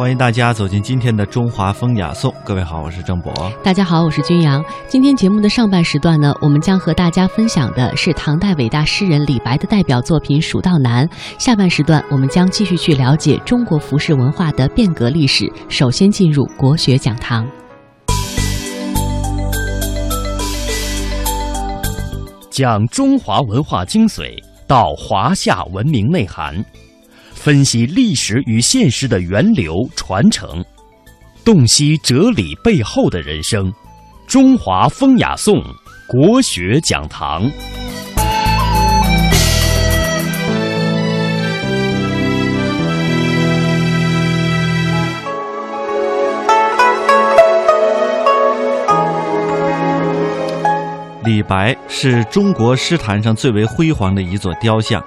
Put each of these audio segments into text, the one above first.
欢迎大家走进今天的中华风雅颂。各位好，我是郑博。大家好，我是君阳。今天节目的上半时段呢，我们将和大家分享的是唐代伟大诗人李白的代表作品《蜀道难》。下半时段，我们将继续去了解中国服饰文化的变革历史。首先进入国学讲堂，讲中华文化精髓，到华夏文明内涵。分析历史与现实的源流传承，洞悉哲理背后的人生。中华风雅颂国学讲堂。李白是中国诗坛上最为辉煌的一座雕像。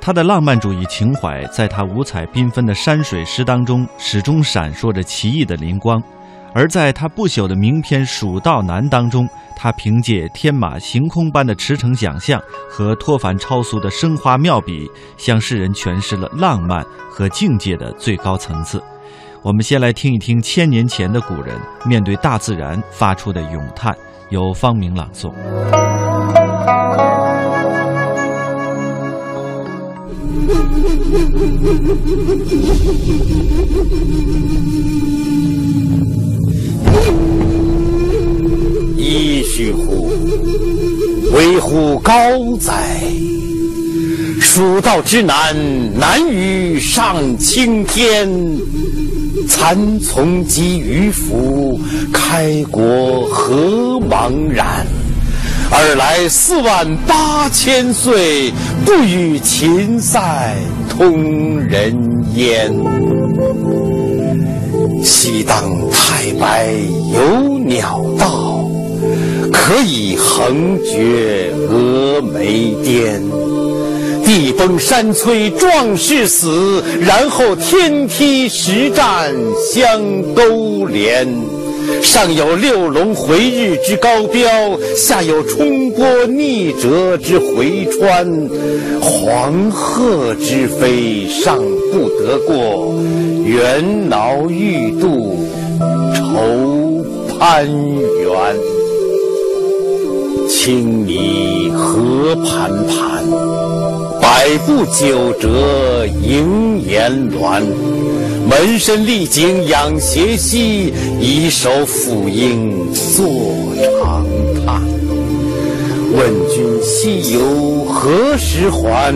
他的浪漫主义情怀，在他五彩缤纷的山水诗当中，始终闪烁着奇异的灵光；而在他不朽的名篇《蜀道难》当中，他凭借天马行空般的驰骋想象和脱凡超俗的生花妙笔，向世人诠释了浪漫和境界的最高层次。我们先来听一听千年前的古人面对大自然发出的咏叹，由方明朗诵。噫吁乎！危乎高哉！蜀道之难，难于上青天。蚕丛及鱼凫，开国何茫然！尔来四万八千岁，不与秦塞通人烟。西当太白有鸟道，可以横绝峨眉巅。地崩山摧壮士死，然后天梯石栈相勾连。上有六龙回日之高标，下有冲波逆折之回川。黄鹤之飞尚不得过，猿猱欲度愁攀援。青泥何盘盘，百步九折萦岩峦。门深历井仰斜溪，以手抚膺坐长叹。问君西游何时还？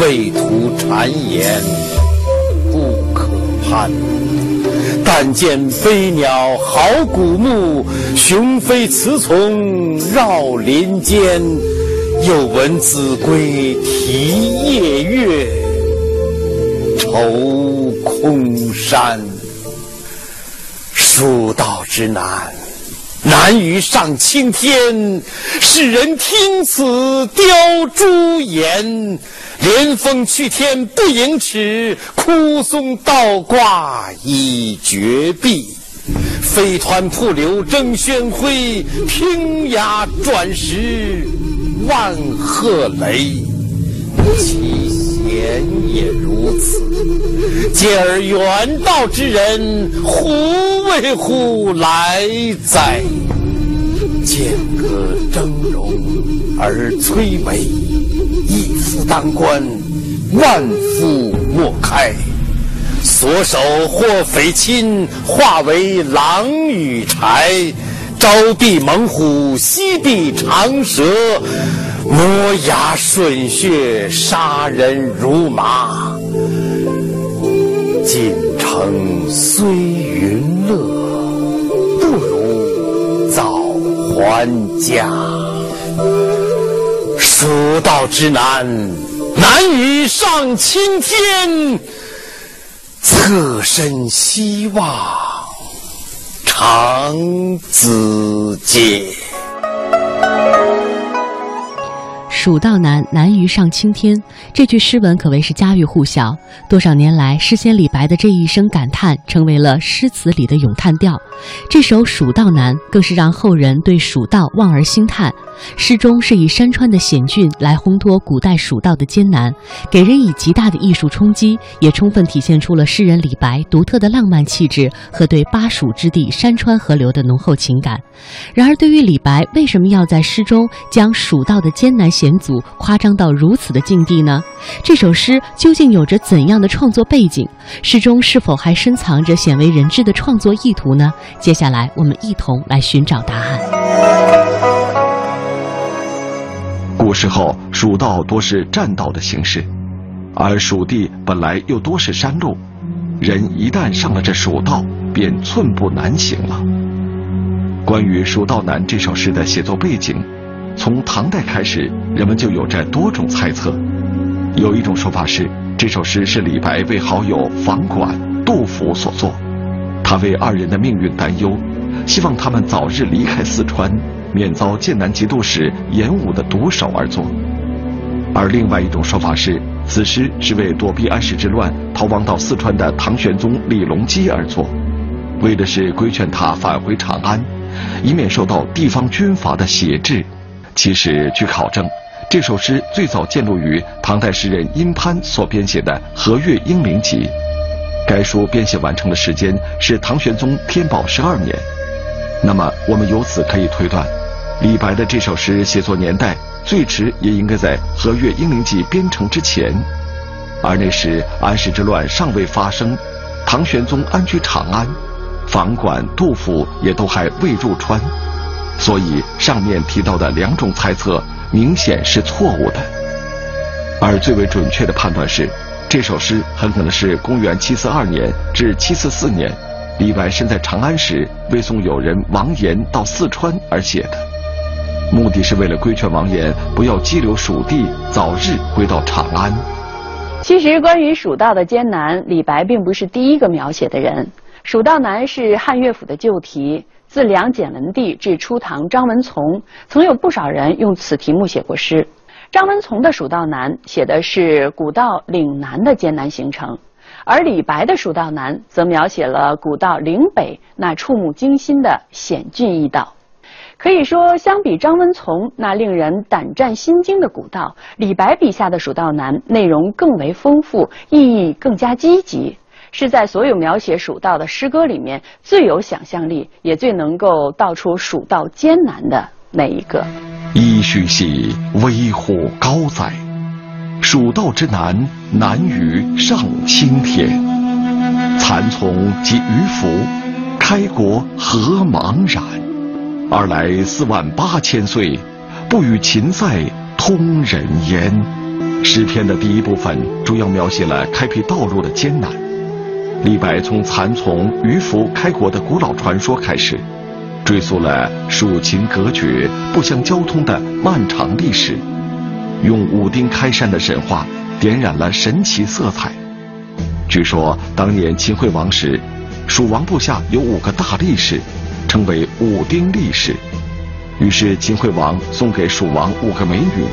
畏途谗言不可攀。但见飞鸟号古木，雄飞雌从绕林间。又闻子规啼夜月，愁。空山，蜀道之难，难于上青天。世人听此凋朱颜，连峰去天不盈尺，枯松倒挂倚绝壁。飞湍瀑流争喧哗，平崖转石万壑雷。其言也如此，见而远道之人，胡为乎来哉？剑阁峥嵘而崔嵬，一夫当关，万夫莫开。所守或匪亲，化为狼与豺。朝避猛虎，夕避长蛇。磨牙吮血，杀人如麻。锦城虽云乐，不如早还家。蜀道之难，难于上青天。侧身西望，唐子建蜀道难，难于上青天。这句诗文可谓是家喻户晓。多少年来，诗仙李白的这一声感叹，成为了诗词里的咏叹调。这首《蜀道难》更是让后人对蜀道望而兴叹。诗中是以山川的险峻来烘托古代蜀道的艰难，给人以极大的艺术冲击，也充分体现出了诗人李白独特的浪漫气质和对巴蜀之地山川河流的浓厚情感。然而，对于李白为什么要在诗中将蜀道的艰难写阻夸张到如此的境地呢？这首诗究竟有着怎样的创作背景？诗中是否还深藏着鲜为人知的创作意图呢？接下来，我们一同来寻找答案。古时候，蜀道多是栈道的形式，而蜀地本来又多是山路，人一旦上了这蜀道，便寸步难行了。关于《蜀道难》这首诗的写作背景，从唐代开始，人们就有着多种猜测。有一种说法是，这首诗是李白为好友房管、杜甫所作，他为二人的命运担忧，希望他们早日离开四川。免遭剑南节度使严武的毒手而作，而另外一种说法是，此诗是为躲避安史之乱逃亡到四川的唐玄宗李隆基而作，为的是规劝他返回长安，以免受到地方军阀的挟制。其实，据考证，这首诗最早见录于唐代诗人殷潘所编写的《和岳英灵集》，该书编写完成的时间是唐玄宗天宝十二年。那么，我们由此可以推断。李白的这首诗写作年代最迟也应该在《和岳英灵集》编成之前，而那时安史之乱尚未发生，唐玄宗安居长安，房管、杜甫也都还未入川，所以上面提到的两种猜测明显是错误的。而最为准确的判断是，这首诗很可能是公元742年至744年，李白身在长安时为送友人王岩到四川而写的。目的是为了规劝王岩不要激流蜀地，早日回到长安。其实，关于蜀道的艰难，李白并不是第一个描写的人。蜀道难是汉乐府的旧题，自梁简文帝至初唐张文从，曾有不少人用此题目写过诗。张文从的蜀道难写的是古道岭南的艰难行程，而李白的蜀道难则描写了古道岭北那触目惊心的险峻易道。可以说，相比张文从那令人胆战心惊的古道，李白笔下的《蜀道难》内容更为丰富，意义更加积极，是在所有描写蜀道的诗歌里面最有想象力，也最能够道出蜀道艰难的那一个。噫吁兮，危乎高哉！蜀道之难，难于上青天。蚕丛及鱼凫，开国何茫然！而来四万八千岁，不与秦塞通人烟。诗篇的第一部分主要描写了开辟道路的艰难。李白从蚕丛、鱼凫开国的古老传说开始，追溯了蜀秦隔绝、不相交通的漫长历史，用武丁开山的神话点染了神奇色彩。据说当年秦惠王时，蜀王部下有五个大力士。称为武丁力士，于是秦惠王送给蜀王五个美女，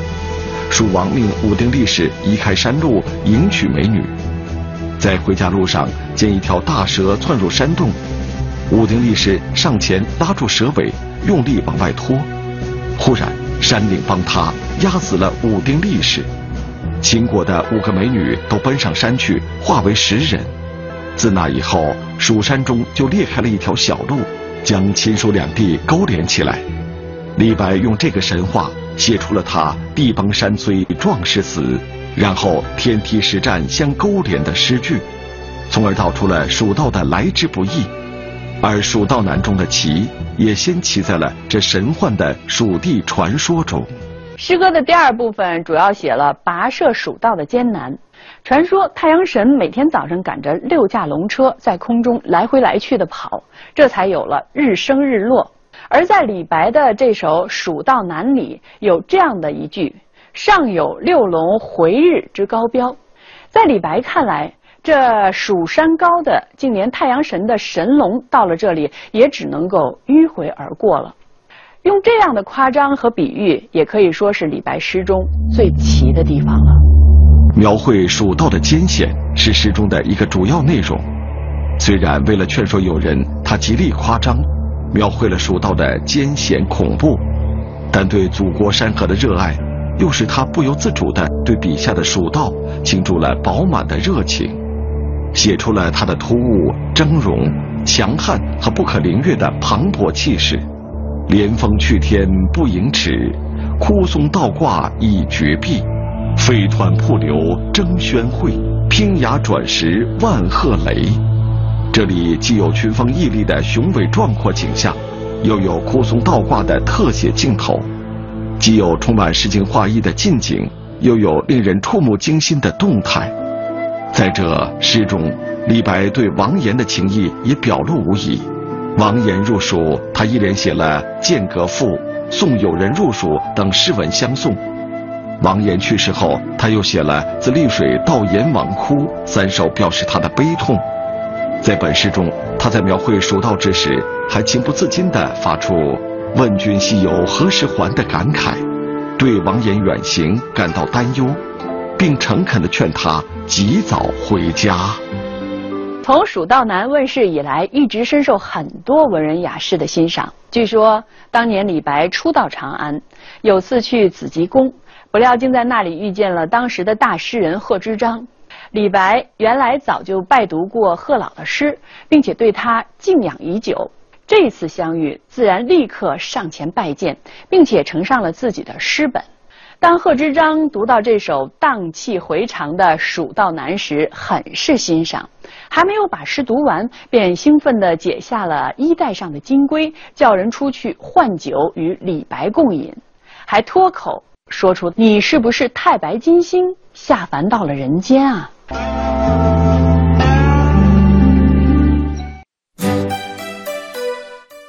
蜀王命武丁力士移开山路迎娶美女，在回家路上见一条大蛇窜入山洞，武丁力士上前拉住蛇尾，用力往外拖，忽然山岭崩塌，压死了武丁力士，秦国的五个美女都奔上山去，化为石人。自那以后，蜀山中就裂开了一条小路。将秦蜀两地勾连起来，李白用这个神话写出了他“地崩山摧，壮士死”，然后天梯石栈相勾连的诗句，从而道出了蜀道的来之不易。而《蜀道难》中的奇，也先骑在了这神幻的蜀地传说中。诗歌的第二部分主要写了跋涉蜀道的艰难。传说太阳神每天早上赶着六驾龙车在空中来回来去的跑，这才有了日升日落。而在李白的这首《蜀道难》里，有这样的一句：“上有六龙回日之高标。”在李白看来，这蜀山高的，竟连太阳神的神龙到了这里也只能够迂回而过了。用这样的夸张和比喻，也可以说是李白诗中最奇的地方了。描绘蜀道的艰险是诗中的一个主要内容。虽然为了劝说友人，他极力夸张，描绘了蜀道的艰险恐怖，但对祖国山河的热爱，又使他不由自主地对笔下的蜀道倾注了饱满的热情，写出了他的突兀、峥嵘、强悍和不可凌越的磅礴气势。连峰去天不盈尺，枯松倒挂倚绝壁。飞湍瀑流争喧会，拼崖转石万壑雷。这里既有群峰屹立的雄伟壮阔景象，又有枯松倒挂的特写镜头；既有充满诗情画意的近景，又有令人触目惊心的动态。在这诗中，李白对王岩的情谊也表露无遗。王岩入蜀，他一连写了《剑阁赋》《送友人入蜀》等诗文相送。王岩去世后，他又写了《自丽水到阎王窟》三首，表示他的悲痛。在本诗中，他在描绘蜀道之时，还情不自禁地发出“问君西游何时还”的感慨，对王岩远行感到担忧，并诚恳地劝他及早回家。从《蜀道难》问世以来，一直深受很多文人雅士的欣赏。据说当年李白初到长安，有次去紫极宫，不料竟在那里遇见了当时的大诗人贺知章。李白原来早就拜读过贺老的诗，并且对他敬仰已久。这次相遇，自然立刻上前拜见，并且呈上了自己的诗本。当贺知章读到这首荡气回肠的《蜀道难》时，很是欣赏。还没有把诗读完，便兴奋地解下了衣带上的金龟，叫人出去换酒与李白共饮，还脱口说出：“你是不是太白金星下凡到了人间啊？”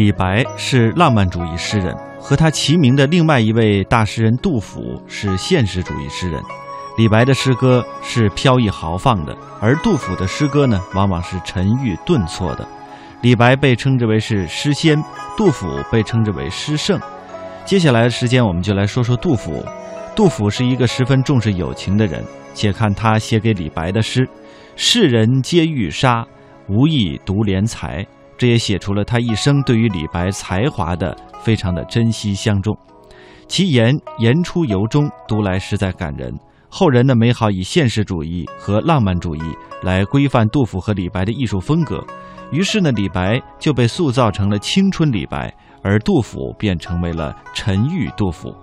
李白是浪漫主义诗人，和他齐名的另外一位大诗人杜甫是现实主义诗人。李白的诗歌是飘逸豪放的，而杜甫的诗歌呢，往往是沉郁顿挫的。李白被称之为是诗仙，杜甫被称之为诗圣。接下来的时间，我们就来说说杜甫。杜甫是一个十分重视友情的人，且看他写给李白的诗：“世人皆欲杀，无意独怜才。”这也写出了他一生对于李白才华的非常的珍惜相重，其言言出由衷，读来实在感人。后人呢，美好以现实主义和浪漫主义来规范杜甫和李白的艺术风格，于是呢，李白就被塑造成了青春李白，而杜甫便成为了沉郁杜甫。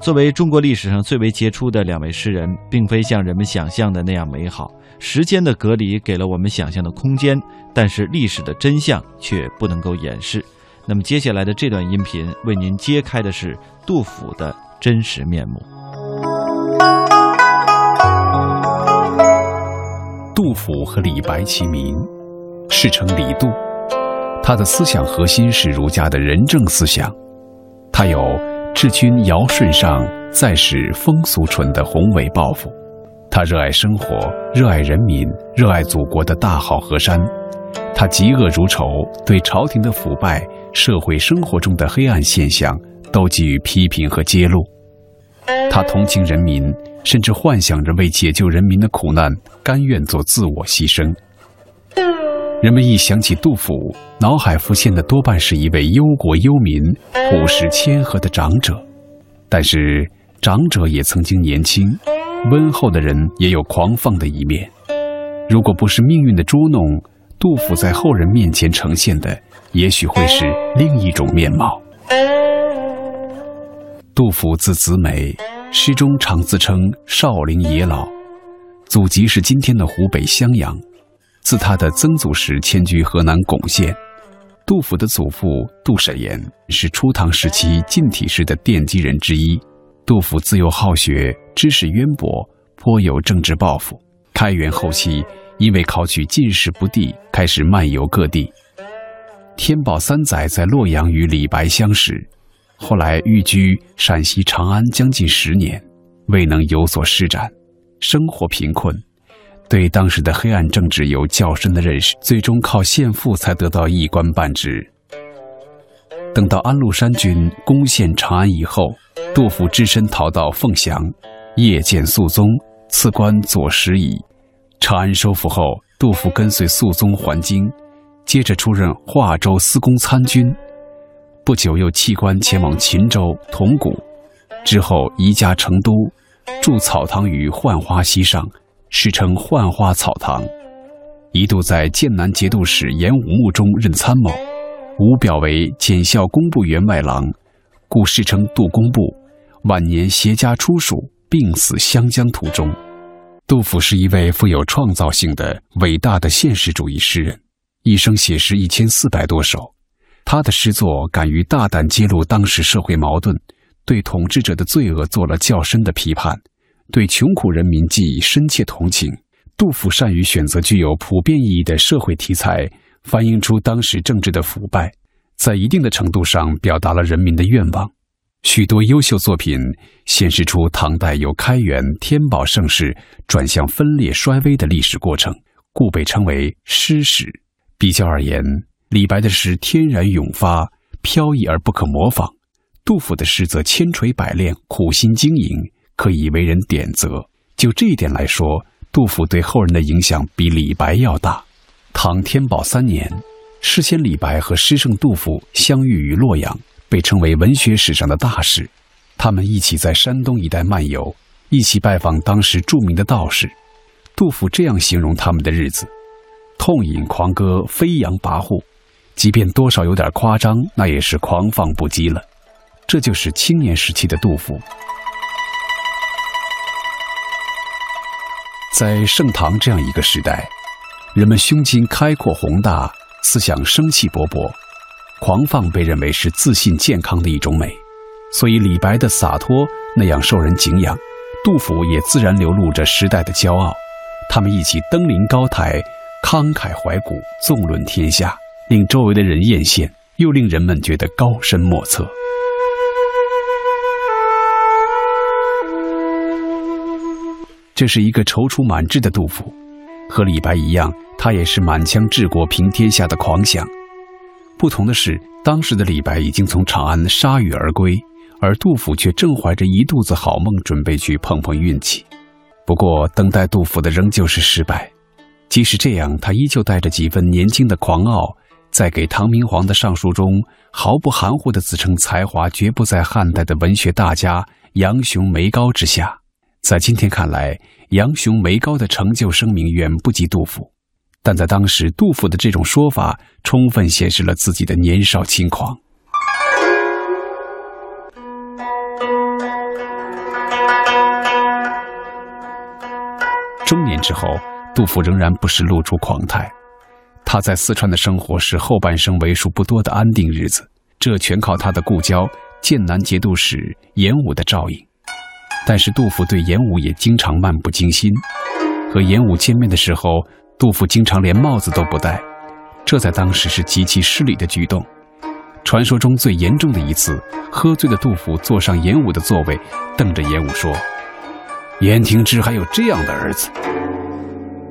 作为中国历史上最为杰出的两位诗人，并非像人们想象的那样美好。时间的隔离给了我们想象的空间，但是历史的真相却不能够掩饰。那么接下来的这段音频为您揭开的是杜甫的真实面目。杜甫和李白齐名，世称李杜。他的思想核心是儒家的仁政思想，他有。治君尧舜上，再使风俗淳的宏伟抱负，他热爱生活，热爱人民，热爱祖国的大好河山。他嫉恶如仇，对朝廷的腐败、社会生活中的黑暗现象都给予批评和揭露。他同情人民，甚至幻想着为解救人民的苦难，甘愿做自我牺牲。人们一想起杜甫，脑海浮现的多半是一位忧国忧民、朴实谦和的长者。但是，长者也曾经年轻，温厚的人也有狂放的一面。如果不是命运的捉弄，杜甫在后人面前呈现的，也许会是另一种面貌。杜甫字子美，诗中常自称少陵野老，祖籍是今天的湖北襄阳。自他的曾祖时迁居河南巩县，杜甫的祖父杜审言是初唐时期近体诗的奠基人之一。杜甫自幼好学，知识渊博，颇有政治抱负。开元后期，因为考取进士不第，开始漫游各地。天宝三载在洛阳与李白相识，后来寓居陕西长安将近十年，未能有所施展，生活贫困，对当时的黑暗政治有较深的认识，最终靠献赋才得到一官半职。等到安禄山军攻陷长安以后。杜甫只身逃到凤翔，夜见肃宗，赐官左拾遗。长安收复后，杜甫跟随肃宗还京，接着出任华州司功参军。不久又弃官前往秦州铜鼓，之后移家成都，筑草堂于浣花溪上，世称浣花草堂。一度在剑南节度使严武穆中任参谋，武表为检校工部员外郎，故世称杜工部。晚年携家出蜀，病死湘江途中。杜甫是一位富有创造性的伟大的现实主义诗人，一生写诗一千四百多首。他的诗作敢于大胆揭露当时社会矛盾，对统治者的罪恶做了较深的批判，对穷苦人民寄以深切同情。杜甫善于选择具有普遍意义的社会题材，反映出当时政治的腐败，在一定的程度上表达了人民的愿望。许多优秀作品显示出唐代由开元、天宝盛世转向分裂衰微的历史过程，故被称为诗史。比较而言，李白的诗天然涌发、飘逸而不可模仿；杜甫的诗则千锤百炼、苦心经营，可以为人点则。就这一点来说，杜甫对后人的影响比李白要大。唐天宝三年，诗仙李白和诗圣杜甫相遇于洛阳。被称为文学史上的大事，他们一起在山东一带漫游，一起拜访当时著名的道士。杜甫这样形容他们的日子：痛饮狂歌，飞扬跋扈，即便多少有点夸张，那也是狂放不羁了。这就是青年时期的杜甫。在盛唐这样一个时代，人们胸襟开阔宏大，思想生气勃勃。狂放被认为是自信健康的一种美，所以李白的洒脱那样受人敬仰，杜甫也自然流露着时代的骄傲。他们一起登临高台，慷慨怀古，纵论天下，令周围的人艳羡，又令人们觉得高深莫测。这是一个踌躇满志的杜甫，和李白一样，他也是满腔治国平天下的狂想。不同的是，当时的李白已经从长安铩羽而归，而杜甫却正怀着一肚子好梦，准备去碰碰运气。不过，等待杜甫的仍旧是失败。即使这样，他依旧带着几分年轻的狂傲，在给唐明皇的上书中，毫不含糊地自称才华绝不在汉代的文学大家杨雄、梅高之下。在今天看来，杨雄、梅高的成就声名远不及杜甫。但在当时，杜甫的这种说法充分显示了自己的年少轻狂。中年之后，杜甫仍然不时露出狂态。他在四川的生活是后半生为数不多的安定日子，这全靠他的故交剑南节度使严武的照应。但是，杜甫对严武也经常漫不经心，和严武见面的时候。杜甫经常连帽子都不戴，这在当时是极其失礼的举动。传说中最严重的一次，喝醉的杜甫坐上严武的座位，瞪着严武说：“严廷之还有这样的儿子？”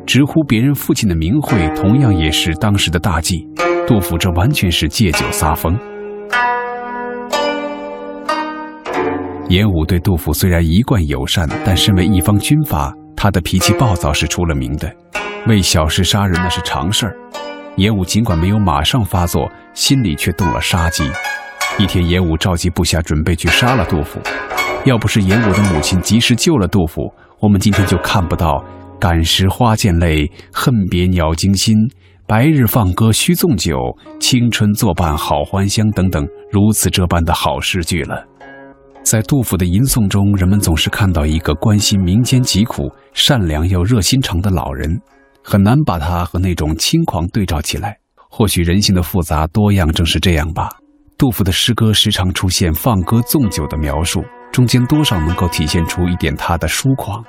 直呼别人父亲的名讳，同样也是当时的大忌。杜甫这完全是借酒撒疯。严武对杜甫虽然一贯友善，但身为一方军阀，他的脾气暴躁是出了名的。为小事杀人那是常事儿，严武尽管没有马上发作，心里却动了杀机。一天，严武召集部下准备去杀了杜甫。要不是严武的母亲及时救了杜甫，我们今天就看不到“感时花溅泪，恨别鸟惊心”“白日放歌须纵酒，青春作伴好还乡”等等如此这般的好诗句了。在杜甫的吟诵中，人们总是看到一个关心民间疾苦、善良又热心肠的老人。很难把他和那种轻狂对照起来，或许人性的复杂多样正是这样吧。杜甫的诗歌时常出现放歌纵酒的描述，中间多少能够体现出一点他的疏狂。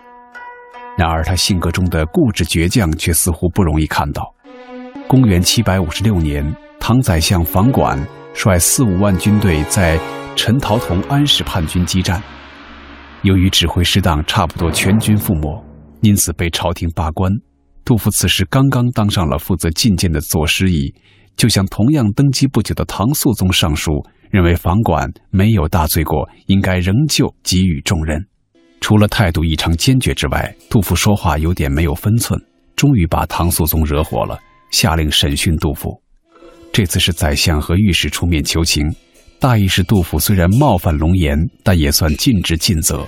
然而他性格中的固执倔强却似乎不容易看到。公元七百五十六年，唐宰相房管率四五万军队在陈陶同安史叛军激战，由于指挥失当，差不多全军覆没，因此被朝廷罢官。杜甫此时刚刚当上了负责进谏的左师仪，就向同样登基不久的唐肃宗上书，认为房管没有大罪过，应该仍旧给予重任。除了态度异常坚决之外，杜甫说话有点没有分寸，终于把唐肃宗惹火了，下令审讯杜甫。这次是宰相和御史出面求情，大意是杜甫虽然冒犯龙颜，但也算尽职尽责，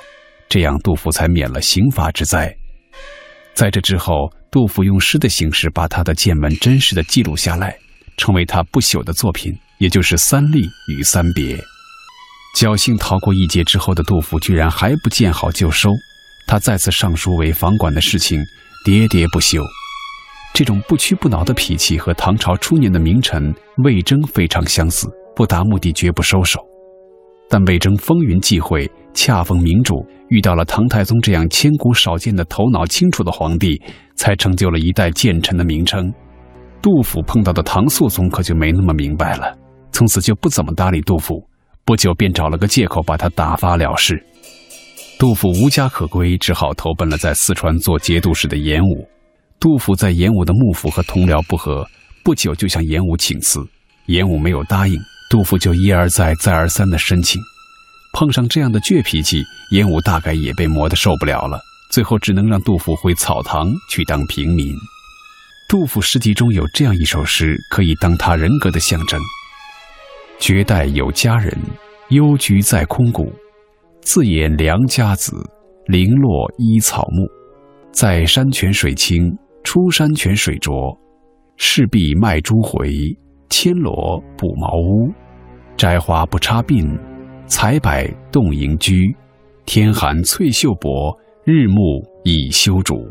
这样杜甫才免了刑罚之灾。在这之后，杜甫用诗的形式把他的见闻真实的记录下来，成为他不朽的作品，也就是《三吏》与《三别》。侥幸逃过一劫之后的杜甫，居然还不见好就收，他再次上书为房管的事情喋喋不休。这种不屈不挠的脾气和唐朝初年的名臣魏征非常相似，不达目的绝不收手。但魏征风云际会，恰逢明主遇到了唐太宗这样千古少见的头脑清楚的皇帝，才成就了一代谏臣的名称。杜甫碰到的唐肃宗可就没那么明白了，从此就不怎么搭理杜甫，不久便找了个借口把他打发了事。杜甫无家可归，只好投奔了在四川做节度使的严武。杜甫在严武的幕府和同僚不和，不久就向严武请辞，严武没有答应。杜甫就一而再、再而三的申请，碰上这样的倔脾气，严武大概也被磨得受不了了，最后只能让杜甫回草堂去当平民。杜甫诗集中有这样一首诗，可以当他人格的象征：“绝代有佳人，幽居在空谷。自言良家子，零落依草木。在山泉水清，出山泉水浊。势必卖珠回。”千罗补茅屋，摘花不插鬓，采柏动盈居。天寒翠袖薄，日暮已修竹。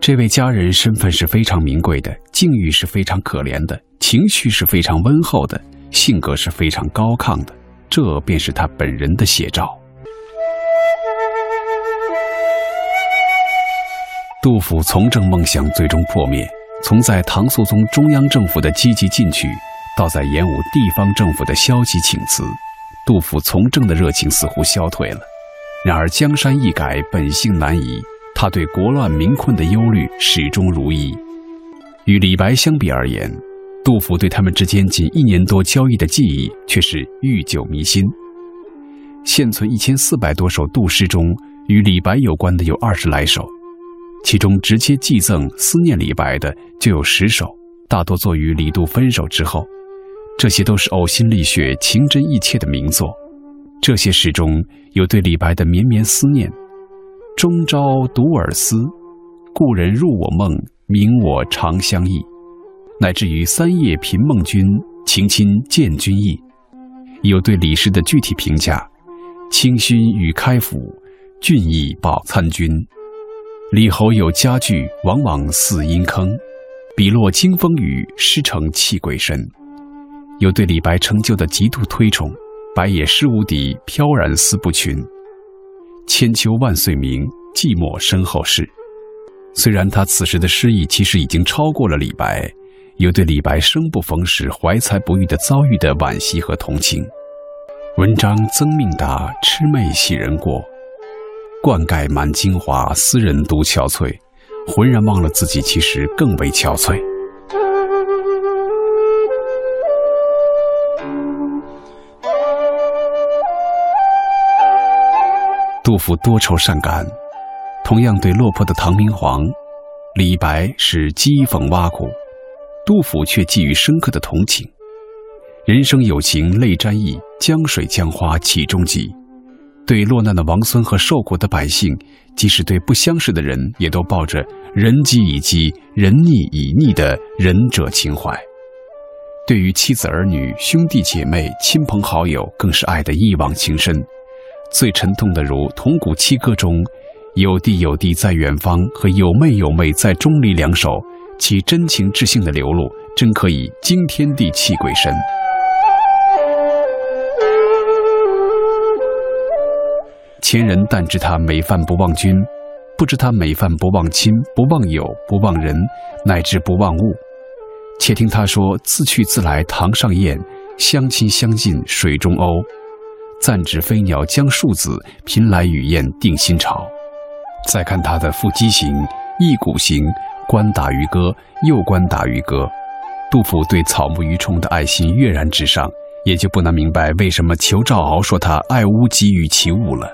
这位佳人身份是非常名贵的，境遇是非常可怜的，情绪是非常温厚的，性格是非常高亢的。这便是他本人的写照。杜甫从政梦想最终破灭。从在唐肃宗中央政府的积极进取，到在演武地方政府的消极请辞，杜甫从政的热情似乎消退了。然而江山易改，本性难移，他对国乱民困的忧虑始终如一。与李白相比而言，杜甫对他们之间仅一年多交易的记忆却是愈久弥新。现存一千四百多首杜诗中，与李白有关的有二十来首。其中直接寄赠思念李白的就有十首，大多作于李杜分手之后。这些都是呕心沥血、情真意切的名作。这些诗中有对李白的绵绵思念：“终朝独尔思，故人入我梦，明我长相忆。”乃至于“三夜频梦君，情亲见君意。”有对李氏的具体评价：“清勋与开府，俊逸报参军。”李侯有佳句，往往似阴坑；笔落惊风雨，诗成泣鬼神。有对李白成就的极度推崇：白也诗无敌，飘然思不群。千秋万岁名，寂寞身后事。虽然他此时的诗意其实已经超过了李白，有对李白生不逢时、怀才不遇的遭遇的惋惜和同情。文章曾命达，魑魅喜人过。灌溉满京华，斯人独憔悴，浑然忘了自己其实更为憔悴。杜甫多愁善感，同样对落魄的唐明皇，李白是讥讽挖苦，杜甫却寄予深刻的同情。人生有情泪沾衣，江水江花岂中极。对落难的王孙和受苦的百姓，即使对不相识的人，也都抱着人饥以饥、人溺以溺的仁者情怀。对于妻子儿女、兄弟姐妹、亲朋好友，更是爱得一往情深。最沉痛的如《铜鼓七歌》中“有弟有弟在远方”和“有妹有妹在钟离”两首，其真情至性的流露，真可以惊天地泣鬼神。前人但知他美饭不忘君，不知他美饭不忘亲，不忘友，不忘人，乃至不忘物。且听他说：“自去自来堂上燕，相亲相近水中鸥。暂指飞鸟将树子，频来雨燕定新巢。”再看他的腹肌行、一股行，观打鱼歌，又观打鱼歌。杜甫对草木鱼虫的爱心跃然纸上，也就不难明白为什么裘兆敖说他爱屋及鱼其物了。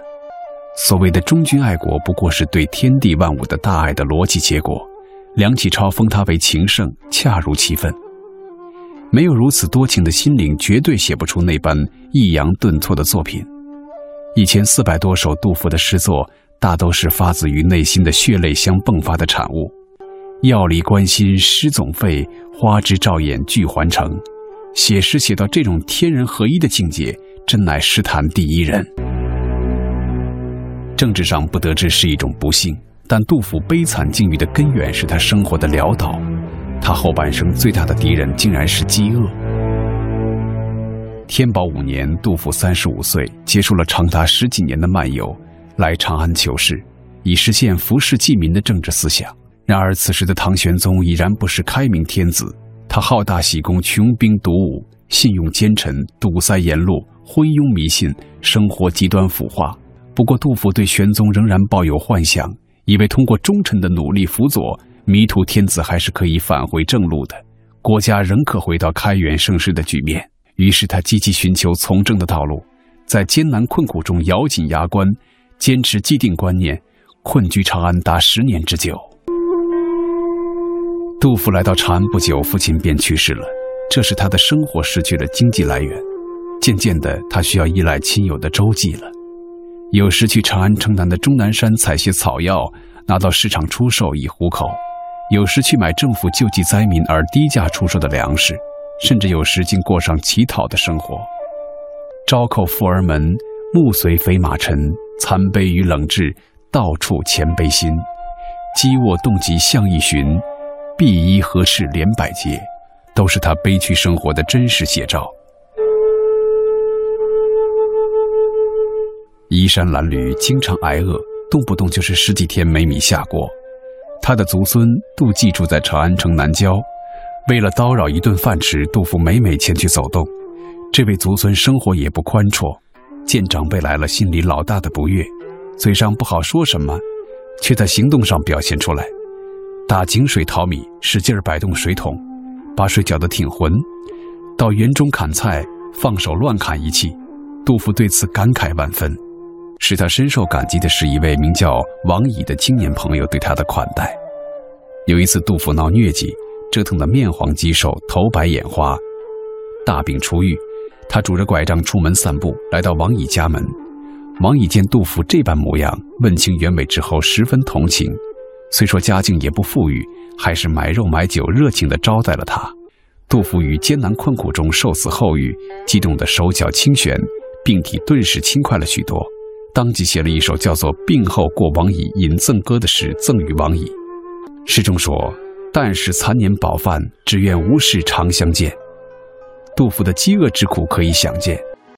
所谓的忠君爱国，不过是对天地万物的大爱的逻辑结果。梁启超封他为情圣，恰如其分。没有如此多情的心灵，绝对写不出那般抑扬顿挫的作品。一千四百多首杜甫的诗作，大都是发自于内心的血泪相迸发的产物。药理关心诗总废，花枝照眼俱还成。写诗写到这种天人合一的境界，真乃诗坛第一人。政治上不得志是一种不幸，但杜甫悲惨境遇的根源是他生活的潦倒。他后半生最大的敌人竟然是饥饿。天宝五年，杜甫三十五岁，结束了长达十几年的漫游，来长安求仕，以实现服世济民的政治思想。然而此时的唐玄宗已然不是开明天子，他好大喜功，穷兵黩武，信用奸臣，堵塞言路，昏庸迷信，生活极端腐化。不过，杜甫对玄宗仍然抱有幻想，以为通过忠臣的努力辅佐，迷途天子还是可以返回正路的，国家仍可回到开元盛世的局面。于是，他积极寻求从政的道路，在艰难困苦中咬紧牙关，坚持既定观念，困居长安达十年之久。杜甫来到长安不久，父亲便去世了，这使他的生活失去了经济来源，渐渐的，他需要依赖亲友的周济了。有时去长安城南的终南山采些草药，拿到市场出售以糊口；有时去买政府救济灾民而低价出售的粮食，甚至有时竟过上乞讨的生活。朝叩富儿门，暮随肥马尘。残悲与冷炙，到处前悲心。饥卧冻疾向一寻，敝衣何事连百结，都是他悲屈生活的真实写照。衣衫褴褛，经常挨饿，动不动就是十几天没米下锅。他的族孙杜季住在长安城南郊，为了叨扰一顿饭吃，杜甫每每前去走动。这位族孙生活也不宽绰，见长辈来了，心里老大的不悦，嘴上不好说什么，却在行动上表现出来。打井水淘米，使劲摆动水桶，把水搅得挺浑；到园中砍菜，放手乱砍一气。杜甫对此感慨万分。使他深受感激的是一位名叫王乙的青年朋友对他的款待。有一次，杜甫闹疟疾，折腾得面黄肌瘦、头白眼花，大病初愈。他拄着拐杖出门散步，来到王乙家门。王乙见杜甫这般模样，问清原委之后，十分同情。虽说家境也不富裕，还是买肉买酒，热情地招待了他。杜甫于艰难困苦中受此厚遇，激动得手脚轻旋，病体顿时轻快了许多。当即写了一首叫做《病后过王乙引赠歌》的诗，赠予王乙。诗中说：“但使残年饱饭，只愿无事常相见。”杜甫的饥饿之苦可以想见，